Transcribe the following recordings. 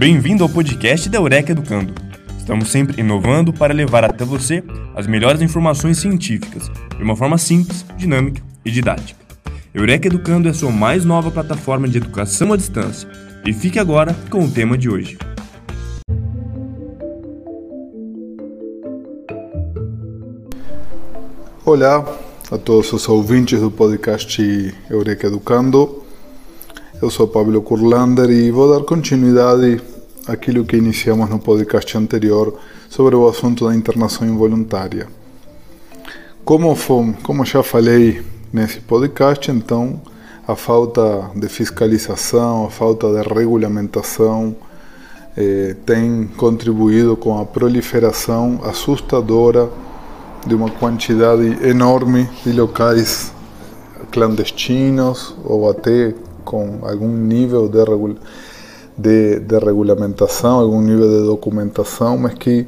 Bem-vindo ao podcast da Eureka Educando. Estamos sempre inovando para levar até você as melhores informações científicas de uma forma simples, dinâmica e didática. Eureka Educando é a sua mais nova plataforma de educação à distância. E fique agora com o tema de hoje. Olá a todos os ouvintes do podcast Eureka Educando. Eu sou Pablo Kurlander e vou dar continuidade àquilo que iniciamos no podcast anterior sobre o assunto da internação involuntária. Como, como já falei nesse podcast, então, a falta de fiscalização, a falta de regulamentação eh, tem contribuído com a proliferação assustadora de uma quantidade enorme de locais clandestinos ou até com algum nível de, regula de, de regulamentação, algum nível de documentação, mas que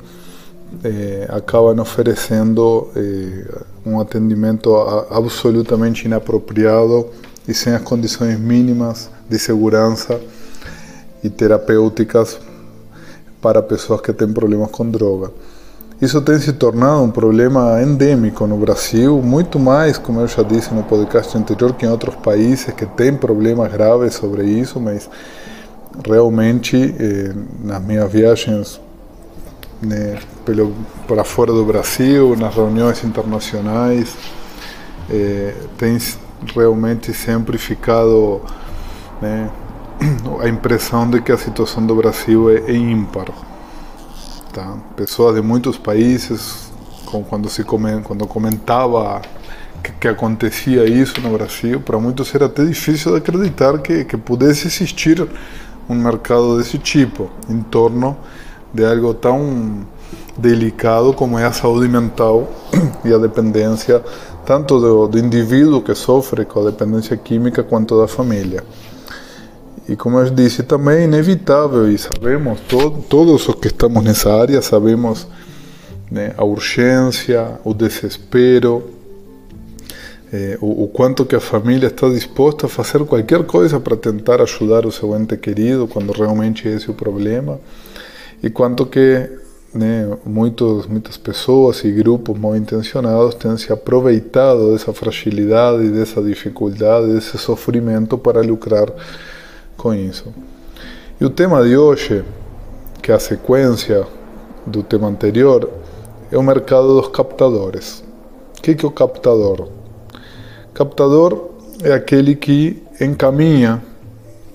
eh, acabam oferecendo eh, um atendimento absolutamente inapropriado e sem as condições mínimas de segurança e terapêuticas para pessoas que têm problemas com droga. Isso tem se tornado um problema endêmico no Brasil, muito mais, como eu já disse no podcast anterior, que em outros países que têm problemas graves sobre isso, mas realmente eh, nas minhas viagens né, pelo, para fora do Brasil, nas reuniões internacionais, eh, tem realmente sempre ficado né, a impressão de que a situação do Brasil é, é ímpar. Tá? Pessoas de muitos países, quando se quando comentava que, que, acontecia isso no Brasil, para muitos era até difícil de acreditar que, que pudesse existir um mercado desse tipo, em torno de algo tão delicado como é a saúde mental e a dependência, tanto do, do indivíduo que sofre com a dependência química, quanto da família. E como eu disse, também é inevitável, e sabemos, todo, todos os que estamos nessa área, sabemos né, a urgência, o desespero, eh, o, o, quanto que a família está disposta a fazer qualquer coisa para tentar ajudar o seu ente querido, quando realmente esse é o problema, e quanto que né, muitos, muitas pessoas e grupos mal intencionados têm se aproveitado dessa fragilidade, dessa dificuldade, desse sofrimento para lucrar com isso. E o tema de hoje, que é a sequência do tema anterior, é o mercado dos captadores. O que é o captador? Captador é aquele que encaminha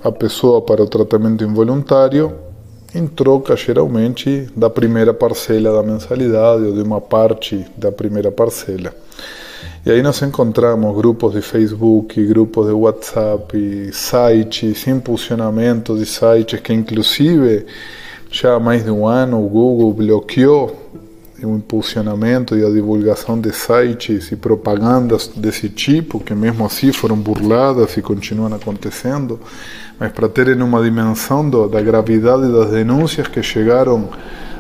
a pessoa para o tratamento involuntário em troca, geralmente, da primeira parcela da mensalidade ou de uma parte da primeira parcela. E aí nós encontramos grupos de Facebook, grupos de WhatsApp, sites, impulsionamentos de sites que inclusive já há mais de um ano o Google bloqueou o impulsionamento e a divulgação de sites e propagandas desse tipo, que mesmo assim foram burladas e continuam acontecendo, mas para terem uma dimensão da gravidade das denúncias que chegaram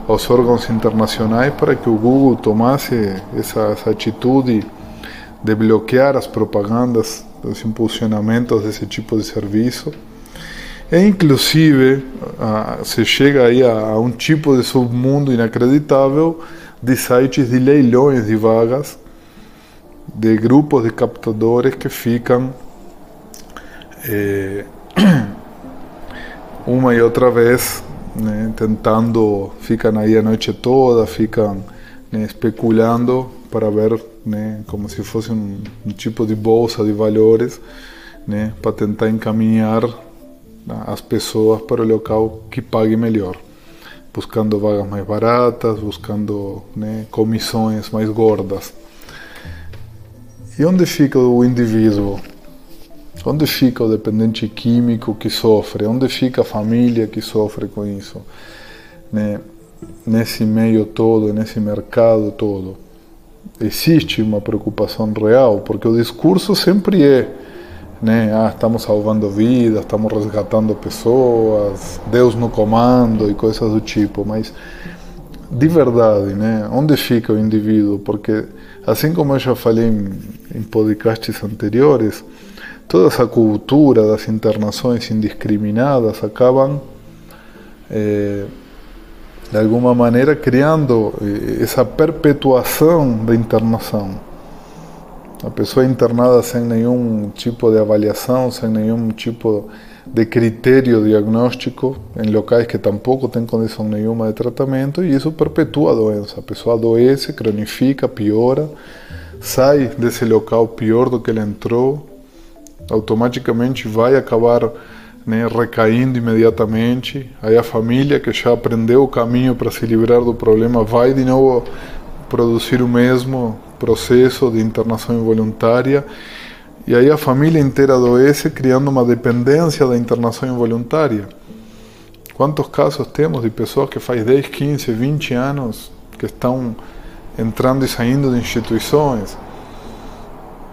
aos órgãos internacionais para que o Google tomasse essa atitude de bloquear as propagandas, os impulsionamentos desse tipo de serviço. E inclusive se chega aí a, a um tipo de submundo inacreditável de sites de leilões de vagas de grupos de captadores que ficam eh, uma e outra vez né, tentando, ficam aí a noite toda, ficam né, especulando para ver, né, como se fosse um, um tipo de bolsa de valores, né, para tentar encaminhar as pessoas para o local que pague melhor, buscando vagas mais baratas, buscando né, comissões mais gordas. E onde fica o indivíduo? Onde fica o dependente químico que sofre? Onde fica a família que sofre com isso? Né? Nesse meio todo, nesse mercado todo existe uma preocupação real, porque o discurso sempre é, né, ah, estamos salvando vidas, estamos resgatando pessoas, Deus no comando e coisas do tipo, mas de verdade, né, onde fica o indivíduo? Porque assim como eu já falei em, em podcasts anteriores, toda essa cultura das internações indiscriminadas acabam é, de alguma maneira criando essa perpetuação da internação. A pessoa é internada sem nenhum tipo de avaliação, sem nenhum tipo de critério diagnóstico, em locais que tampouco tem condição nenhuma de tratamento, e isso perpetua a doença. A pessoa adoece, cronifica, piora, sai desse local pior do que ele entrou, automaticamente vai acabar né, recaindo imediatamente. Aí a família que já aprendeu o caminho para se livrar do problema vai de novo produzir o mesmo processo de internação involuntária. E aí a família inteira adoece, criando uma dependência da internação involuntária. Quantos casos temos de pessoas que faz 10, 15, 20 anos que estão entrando e saindo de instituições?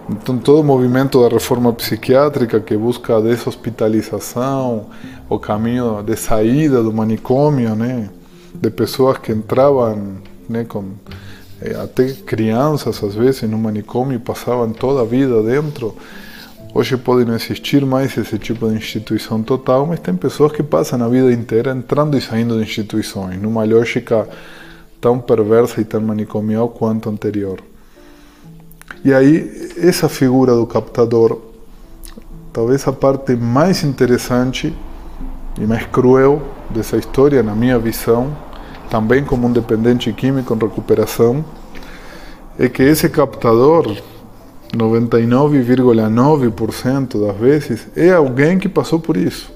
Então, todo o movimento da reforma psiquiátrica que busca a deshospitalização, o caminho de saída do manicômio, né, de pessoas que entravam né, com até crianças, às vezes, no manicômio e passavam toda a vida dentro. Hoje pode não existir mais esse tipo de instituição total, mas tem pessoas que passam a vida inteira entrando e saindo de instituições, numa lógica tão perversa e tão manicomial quanto anterior. E aí, essa figura do captador, talvez a parte mais interessante e mais cruel dessa história, na minha visão, também como um dependente químico em recuperação, é que esse captador, 99,9% das vezes, é alguém que passou por isso.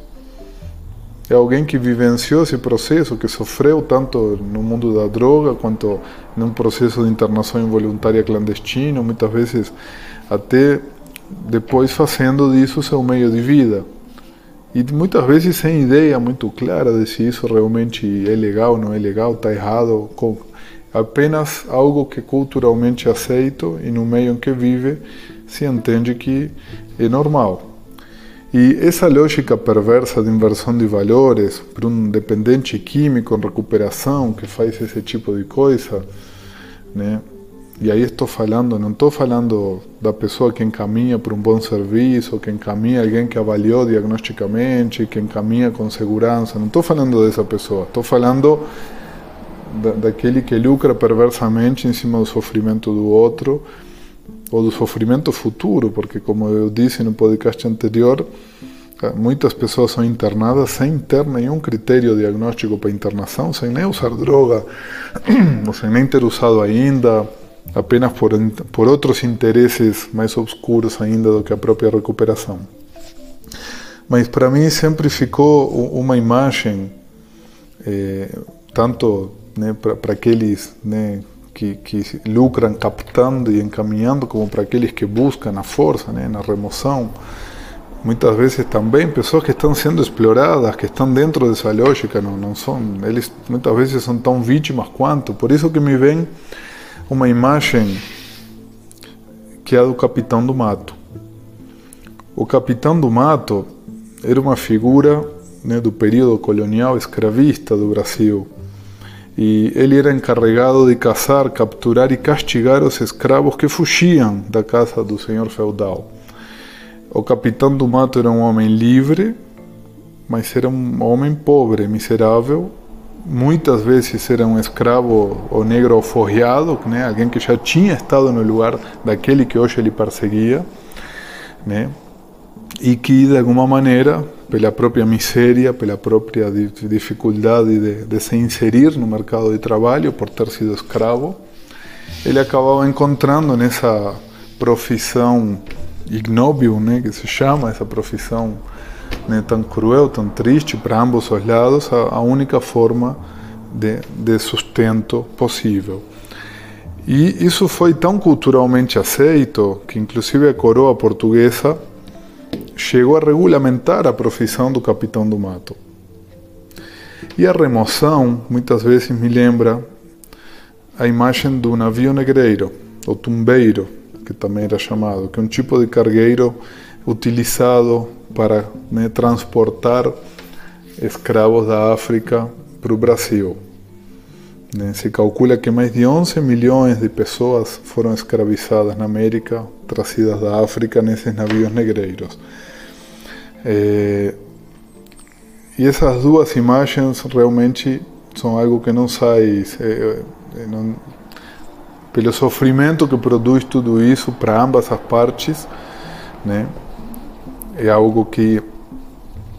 É alguém que vivenciou esse processo, que sofreu tanto no mundo da droga quanto num processo de internação involuntária clandestino, muitas vezes até depois fazendo disso seu meio de vida. E muitas vezes sem ideia muito clara de se isso realmente é legal, não é legal, está errado, apenas algo que culturalmente aceito e no meio em que vive se entende que é normal. E essa lógica perversa de inversão de valores para um dependente químico em recuperação que faz esse tipo de coisa, né? E aí estou falando, não estou falando da pessoa que encaminha para um bom serviço, que encaminha alguém que avaliou diagnosticamente, que encaminha com segurança. Não estou falando dessa pessoa. Estou falando da, daquele que lucra perversamente em cima do sofrimento do outro ou do sofrimento futuro, porque, como eu disse no podcast anterior, eh, muitas pessoas são internadas sem ter nenhum critério diagnóstico para internação, sem nem usar droga, ou sem nem ter usado ainda, apenas por, por outros interesses mais obscuros ainda do que a própria recuperação. Mas para mim sempre ficou uma imagem, eh, tanto né, para aqueles né, que, que lucram captando e encaminhando, como para aqueles que buscam a força, né, na remoção. Muitas vezes também pessoas que estão sendo exploradas, que estão dentro dessa lógica, não, não são, eles muitas vezes são tão vítimas quanto. Por isso que me vem uma imagem que é a do Capitão do Mato. O Capitão do Mato era uma figura né, do período colonial escravista do Brasil e ele era encarregado de caçar, capturar e castigar os escravos que fugiam da casa do senhor feudal. O capitão do mato era um homem livre, mas era um homem pobre, miserável. Muitas vezes era um escravo ou negro alforriado, né? alguém que já tinha estado no lugar daquele que hoje ele perseguia, né? e que de alguma maneira pela própria miséria, pela própria dificuldade de, de, se inserir no mercado de trabalho, por ter sido escravo, ele acabava encontrando nessa profissão ignóbil, né, que se chama, essa profissão né, tão cruel, tão triste para ambos os lados, a, a única forma de, de sustento possível. E isso foi tão culturalmente aceito que, inclusive, a coroa portuguesa chegou a regulamentar a profissão do capitão do mato. E a remoção, muitas vezes, me lembra a imagem do navio negreiro, ou tumbeiro, que também era chamado, que é um tipo de cargueiro utilizado para né, transportar escravos da África para o Brasil. Né, se calcula que mais de 11 milhões de pessoas foram escravizadas na América, trazidas da África nesses navios negreiros. É, e essas duas imagens realmente são algo que não sai é, não, pelo sofrimento que produz tudo isso para ambas as partes, né? É algo que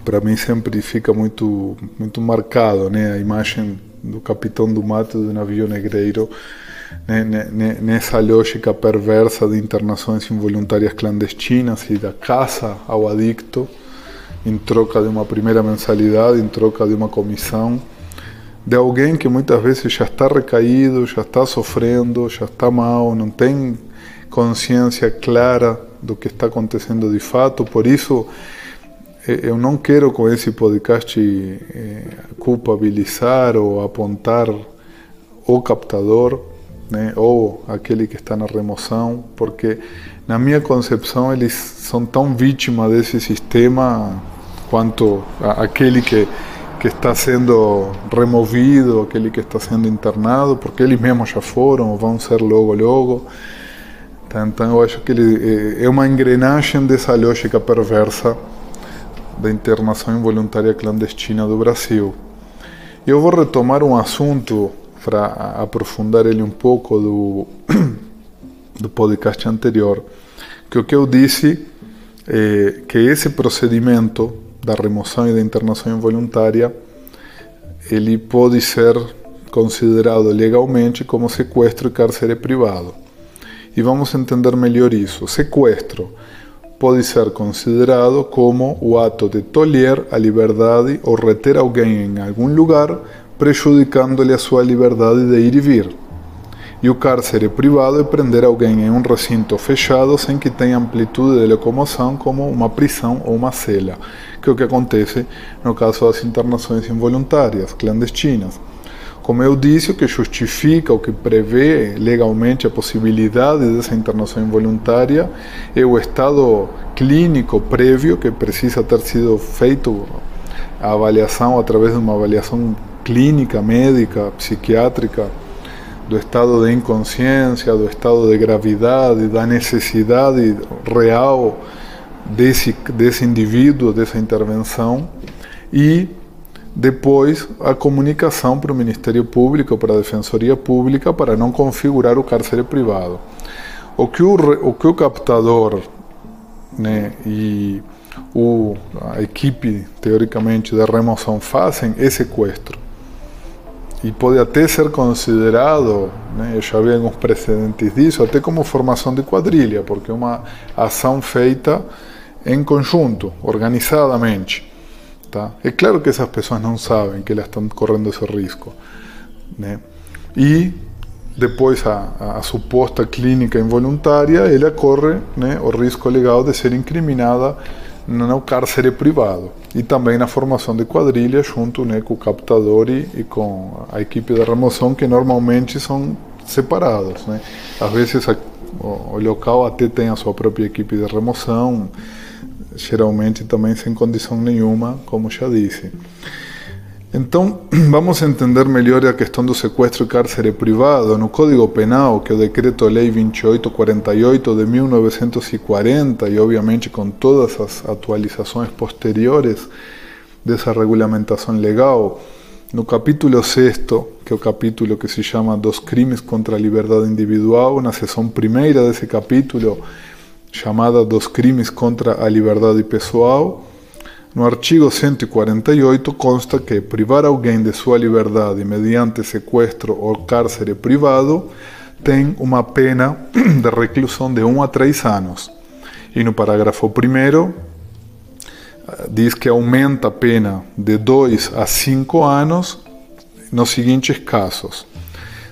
para mim sempre fica muito muito marcado, né? A imagem do capitão do mato do navio negreiro né? nessa lógica perversa de internações involuntárias clandestinas e da caça ao adicto em troca de uma primeira mensalidade, em troca de uma comissão, de alguém que muitas vezes já está recaído, já está sofrendo, já está mal, não tem consciência clara do que está acontecendo de fato. Por isso, eu não quero com esse podcast eh, culpabilizar ou apontar o captador, né, ou aquele que está na remoção, porque na minha concepção eles são tão vítimas desse sistema quanto aquele que que está sendo removido, aquele que está sendo internado, porque eles mesmos já foram vão ser logo logo. Então eu acho que ele é uma engrenagem dessa lógica perversa da internação involuntária clandestina do Brasil. Eu vou retomar um assunto para aprofundar ele um pouco do, do podcast anterior, que o que eu disse é que esse procedimento da remoção e da internação involuntária ele pode ser considerado legalmente como sequestro e cárcere privado. E vamos entender melhor isso. Sequestro pode ser considerado como o ato de tolher a liberdade ou reter alguém em algum lugar, prejudicando-lhe a sua liberdade de ir e vir. E o cárcere privado é prender alguém em um recinto fechado sem que tenha amplitude de locomoção, como uma prisão ou uma cela, que é o que acontece no caso das internações involuntárias, clandestinas. Como eu disse, o que justifica, o que prevê legalmente a possibilidade dessa internação involuntária é o estado clínico prévio que precisa ter sido feito a avaliação através de uma avaliação clínica, médica, psiquiátrica, do estado de inconsciência, do estado de gravidade, da necessidade real desse, desse indivíduo, dessa intervenção, e depois, a comunicação para o Ministério Público, para a Defensoria Pública, para não configurar o cárcere privado. O que o, o, que o captador né, e o, a equipe, teoricamente, de remoção fazem é sequestro. E pode até ser considerado, né, eu já vi alguns precedentes disso, até como formação de quadrilha, porque é uma ação feita em conjunto, organizadamente. Tá? É claro que essas pessoas não sabem que elas estão correndo esse risco. Né? E depois a, a, suposta clínica involuntária, ela corre né, o risco legal de ser incriminada no cárcere privado e também na formação de quadrilha junto né, com o captador e, com a equipe de remoção que normalmente são separados. Né? Às vezes a, o local até tem a sua própria equipe de remoção, geralmente também sem condição nenhuma, como já disse. Então, vamos entender melhor a questão do sequestro e cárcere privado. No Código Penal, que o Decreto-Lei 2848 de 1940, e obviamente com todas as atualizações posteriores dessa regulamentação legal, no capítulo 6, que é o capítulo que se chama Dos crimes contra a liberdade individual, na seção primeira desse capítulo, chamada dos crimes contra a liberdade pessoal, no artigo 148 consta que privar alguém de sua liberdade mediante sequestro ou cárcere privado tem uma pena de reclusão de 1 a 3 anos. E no parágrafo 1 diz que aumenta a pena de 2 a 5 anos nos seguintes casos: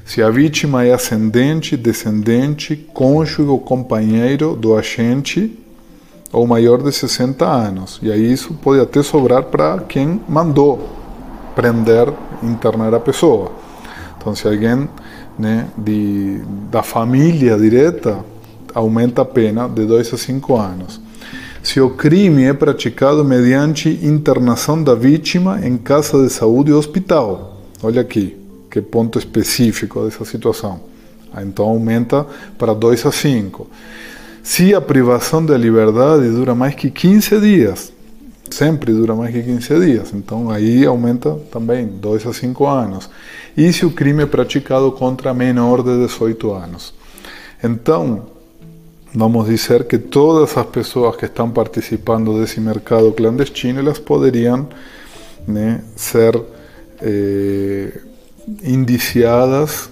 se a vítima é ascendente, descendente, cônjuge ou companheiro do agente ou maior de 60 anos. E aí isso pode até sobrar para quem mandou prender, internar a pessoa. Então, se alguém né, de, da família direta, aumenta a pena de 2 a 5 anos. Se o crime é praticado mediante internação da vítima em casa de saúde ou hospital. Olha aqui que ponto específico dessa situação. Então aumenta para 2 a 5. Se a privação da liberdade dura mais que 15 dias, sempre dura mais que 15 dias. Então aí aumenta também 2 a 5 anos. E se o crime é praticado contra menor de 18 anos. Então, vamos dizer que todas as pessoas que estão participando desse mercado clandestino, elas poderiam né, ser eh, indiciadas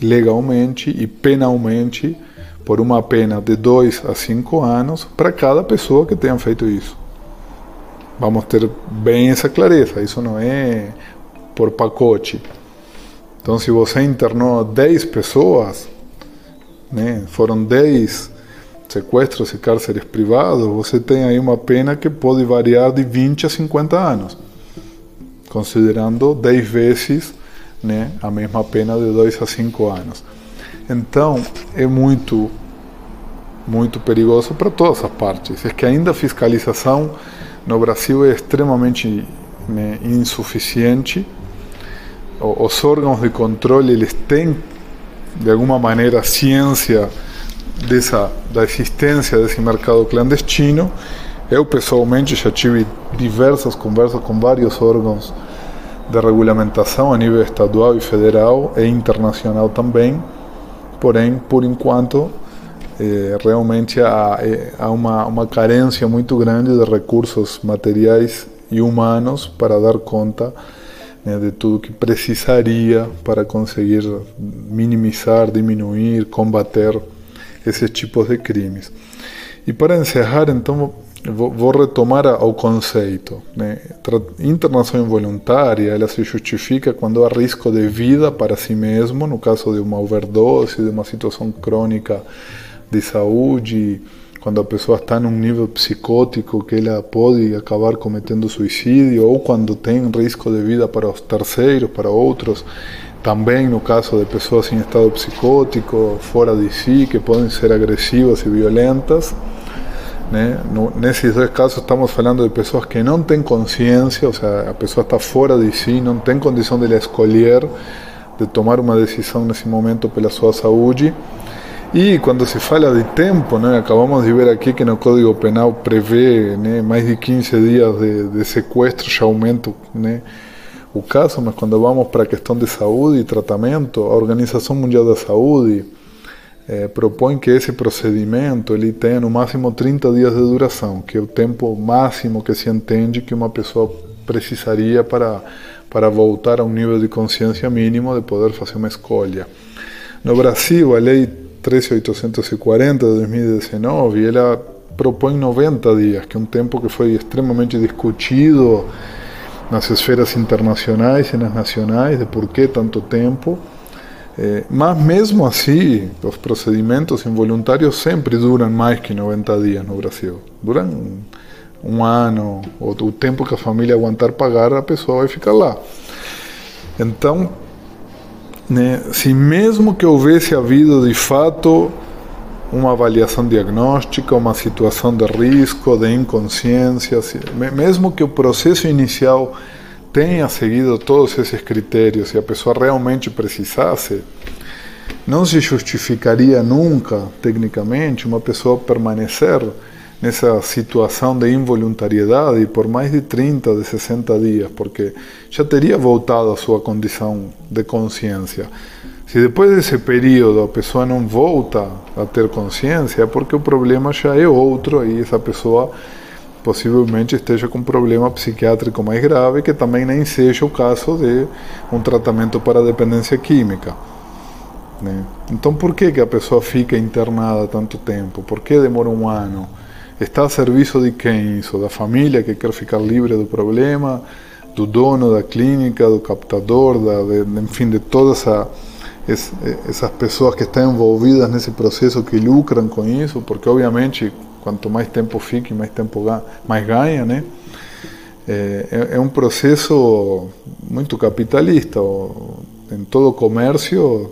legalmente e penalmente por uma pena de 2 a 5 anos para cada pessoa que tenha feito isso. Vamos ter bem essa clareza, isso não é por pacote. Então, se você internou 10 pessoas, né, foram 10 sequestros e cárceres privados, você tem aí uma pena que pode variar de 20 a 50 anos, considerando 10 vezes né, a mesma pena de 2 a 5 anos. Então, é muito, muito perigoso para todas as partes. É que ainda a fiscalização no Brasil é extremamente né, insuficiente. Os órgãos de controle eles têm, de alguma maneira, ciência dessa, da existência desse mercado clandestino. Eu, pessoalmente, já tive diversas conversas com vários órgãos de regulamentação a nível estadual e federal e internacional também. Porém, por enquanto, eh, realmente há, eh, há uma, uma carência muito grande de recursos materiais e humanos para dar conta né, de tudo que precisaria para conseguir minimizar, diminuir, combater esses tipos de crimes. E para encerrar, então, vou, retomar o conceito. Né? Internação involuntária ela se justifica quando há risco de vida para si mesmo, no caso de uma overdose, de uma situação crônica de saúde, quando a pessoa está num nível psicótico que ela pode acabar cometendo suicídio, ou quando tem risco de vida para os terceiros, para outros, também no caso de pessoas em estado psicótico, fora de si, que podem ser agressivas e violentas. Né? No, nesses dois casos estamos falando de pessoas que não têm consciência, ou seja, a pessoa está fora de si, não tem condição de escolher, de tomar uma decisão nesse momento pela sua saúde. E quando se fala de tempo, né, acabamos de ver aqui que no Código Penal prevê né, mais de 15 dias de, de sequestro, já aumenta né, o caso, mas quando vamos para a questão de saúde e tratamento, a Organização Mundial da Saúde eh, propõe que esse procedimento ele tenha no máximo 30 dias de duração, que é o tempo máximo que se entende que uma pessoa precisaria para, para voltar a um nível de consciência mínimo de poder fazer uma escolha. No Brasil, a lei 13840 de 2019, ela propõe 90 dias, que é um tempo que foi extremamente discutido nas esferas internacionais e nas nacionais, de por que tanto tempo. É, mas mesmo assim, os procedimentos involuntários sempre duram mais que 90 dias no Brasil. Duram um ano, ou o tempo que a família aguentar pagar, a pessoa vai ficar lá. Então, né, se mesmo que houvesse havido de fato uma avaliação diagnóstica, uma situação de risco, de inconsciência, mesmo que o processo inicial tenha seguido todos esses critérios e a pessoa realmente precisasse, não se justificaria nunca, tecnicamente, uma pessoa permanecer nessa situação de involuntariedade por mais de 30, de 60 dias, porque já teria voltado à sua condição de consciência. Se depois desse período a pessoa não volta a ter consciência, é porque o problema já é outro e essa pessoa possivelmente esteja com um problema psiquiátrico mais grave, que também nem seja o caso de um tratamento para dependência química. Né? Então, por que, que a pessoa fica internada tanto tempo? Por que demora um ano? Está a serviço de quem isso? Da família que quer ficar livre do problema, do dono da clínica, do captador, da, de, enfim, de toda essa essas pessoas que estão envolvidas nesse processo que lucram com isso, porque obviamente quanto mais tempo fica, mais tempo mais ganha, né? É, é um processo muito capitalista. Em todo comércio,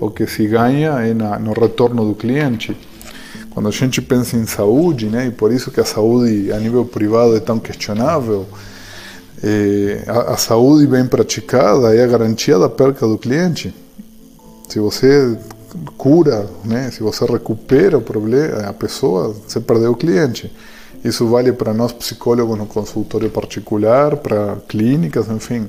o que se ganha é na, no retorno do cliente. Quando a gente pensa em saúde, né, e por isso que a saúde a nível privado é tão questionável, é, a, a saúde bem praticada é a garantia da perca do cliente. Se você cura, né? se você recupera o problema, a pessoa, você perdeu o cliente. Isso vale para nós psicólogos no consultório particular, para clínicas, enfim,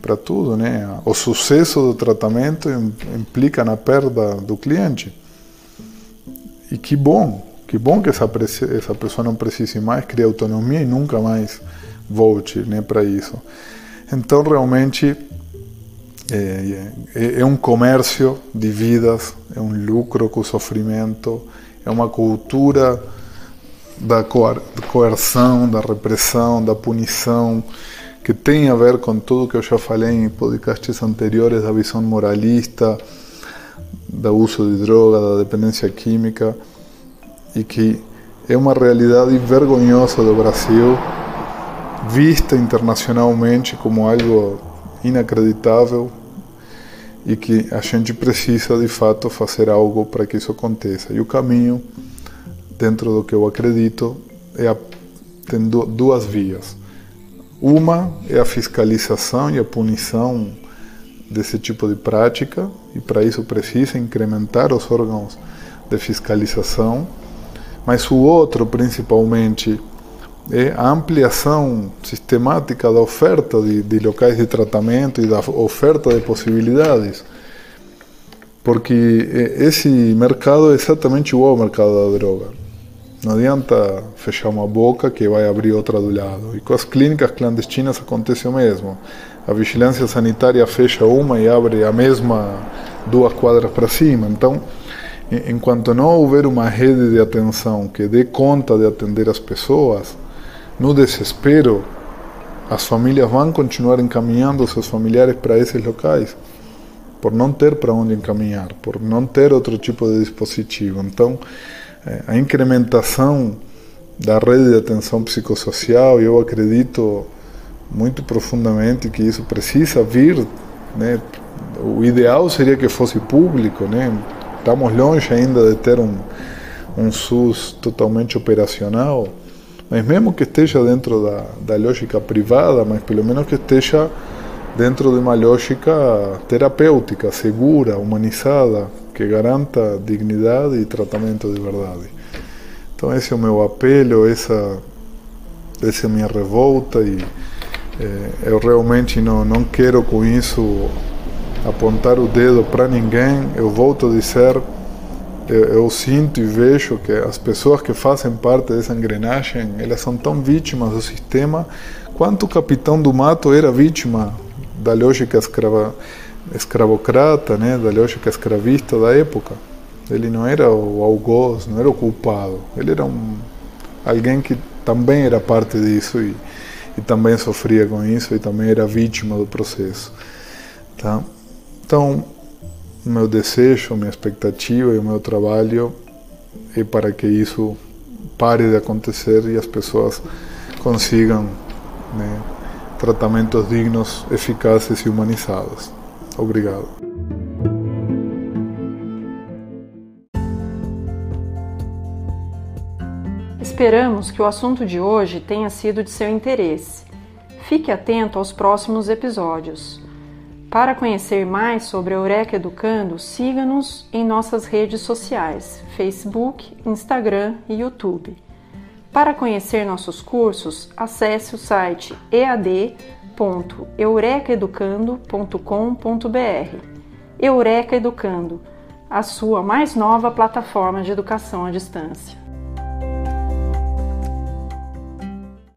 para tudo, né? O sucesso do tratamento implica na perda do cliente. E que bom, que bom que essa, essa pessoa não precise mais criar autonomia e nunca mais volte né, para isso. Então, realmente, é, é, é, um comércio de vidas, é um lucro com sofrimento, é uma cultura da coerção, da repressão, da punição, que tem a ver com tudo que eu já falei em podcasts anteriores, da visão moralista, do uso de droga, da dependência química, e que é uma realidade vergonhosa do Brasil, vista internacionalmente como algo inacreditável e que a gente precisa de fato fazer algo para que isso aconteça. E o caminho, dentro do que eu acredito, é a, tem duas vias. Uma é a fiscalização e a punição desse tipo de prática, e para isso precisa incrementar os órgãos de fiscalização. Mas o outro, principalmente, é a ampliação sistemática da oferta de, de locais de tratamento e da oferta de possibilidades. Porque esse mercado é exatamente igual ao mercado da droga. Não adianta fechar uma boca que vai abrir outra do lado. E com as clínicas clandestinas acontece o mesmo. A vigilância sanitária fecha uma e abre a mesma duas quadras para cima. Então, enquanto não houver uma rede de atenção que dê conta de atender as pessoas, no desespero, as famílias vão continuar encaminhando seus familiares para esses locais, por não ter para onde encaminhar, por não ter outro tipo de dispositivo. Então, eh, a incrementação da rede de atenção psicossocial, eu acredito muito profundamente que isso precisa vir, né? O ideal seria que fosse público, né? Estamos longe ainda de ter um, um SUS totalmente operacional, mas mesmo que esteja dentro da, da lógica privada, mas pelo menos que esteja dentro de uma lógica terapêutica, segura, humanizada, que garanta dignidade e tratamento de verdade. Então esse é o meu apelo, essa, essa é a minha revolta e é, eu realmente não, não quero com isso apontar o dedo para ninguém. Eu volto a dizer, eu, eu, sinto e vejo que as pessoas que fazem parte dessa engrenagem, elas são tão vítimas do sistema quanto o capitão do mato era vítima da lógica escrava, escravocrata, né, da lógica escravista da época. Ele não era o algoz, não era o culpado. Ele era um alguém que também era parte disso e, e também sofria com isso e também era vítima do processo. Tá? Então, meu desejo, minha expectativa e o meu trabalho é para que isso pare de acontecer e as pessoas consigam né, tratamentos dignos, eficazes e humanizados. Obrigado. Esperamos que o assunto de hoje tenha sido de seu interesse. Fique atento aos próximos episódios. Para conhecer mais sobre a Eureka Educando, siga-nos em nossas redes sociais: Facebook, Instagram e YouTube. Para conhecer nossos cursos, acesse o site ead.eurekaeducando.com.br. Eureka Educando, a sua mais nova plataforma de educação à distância.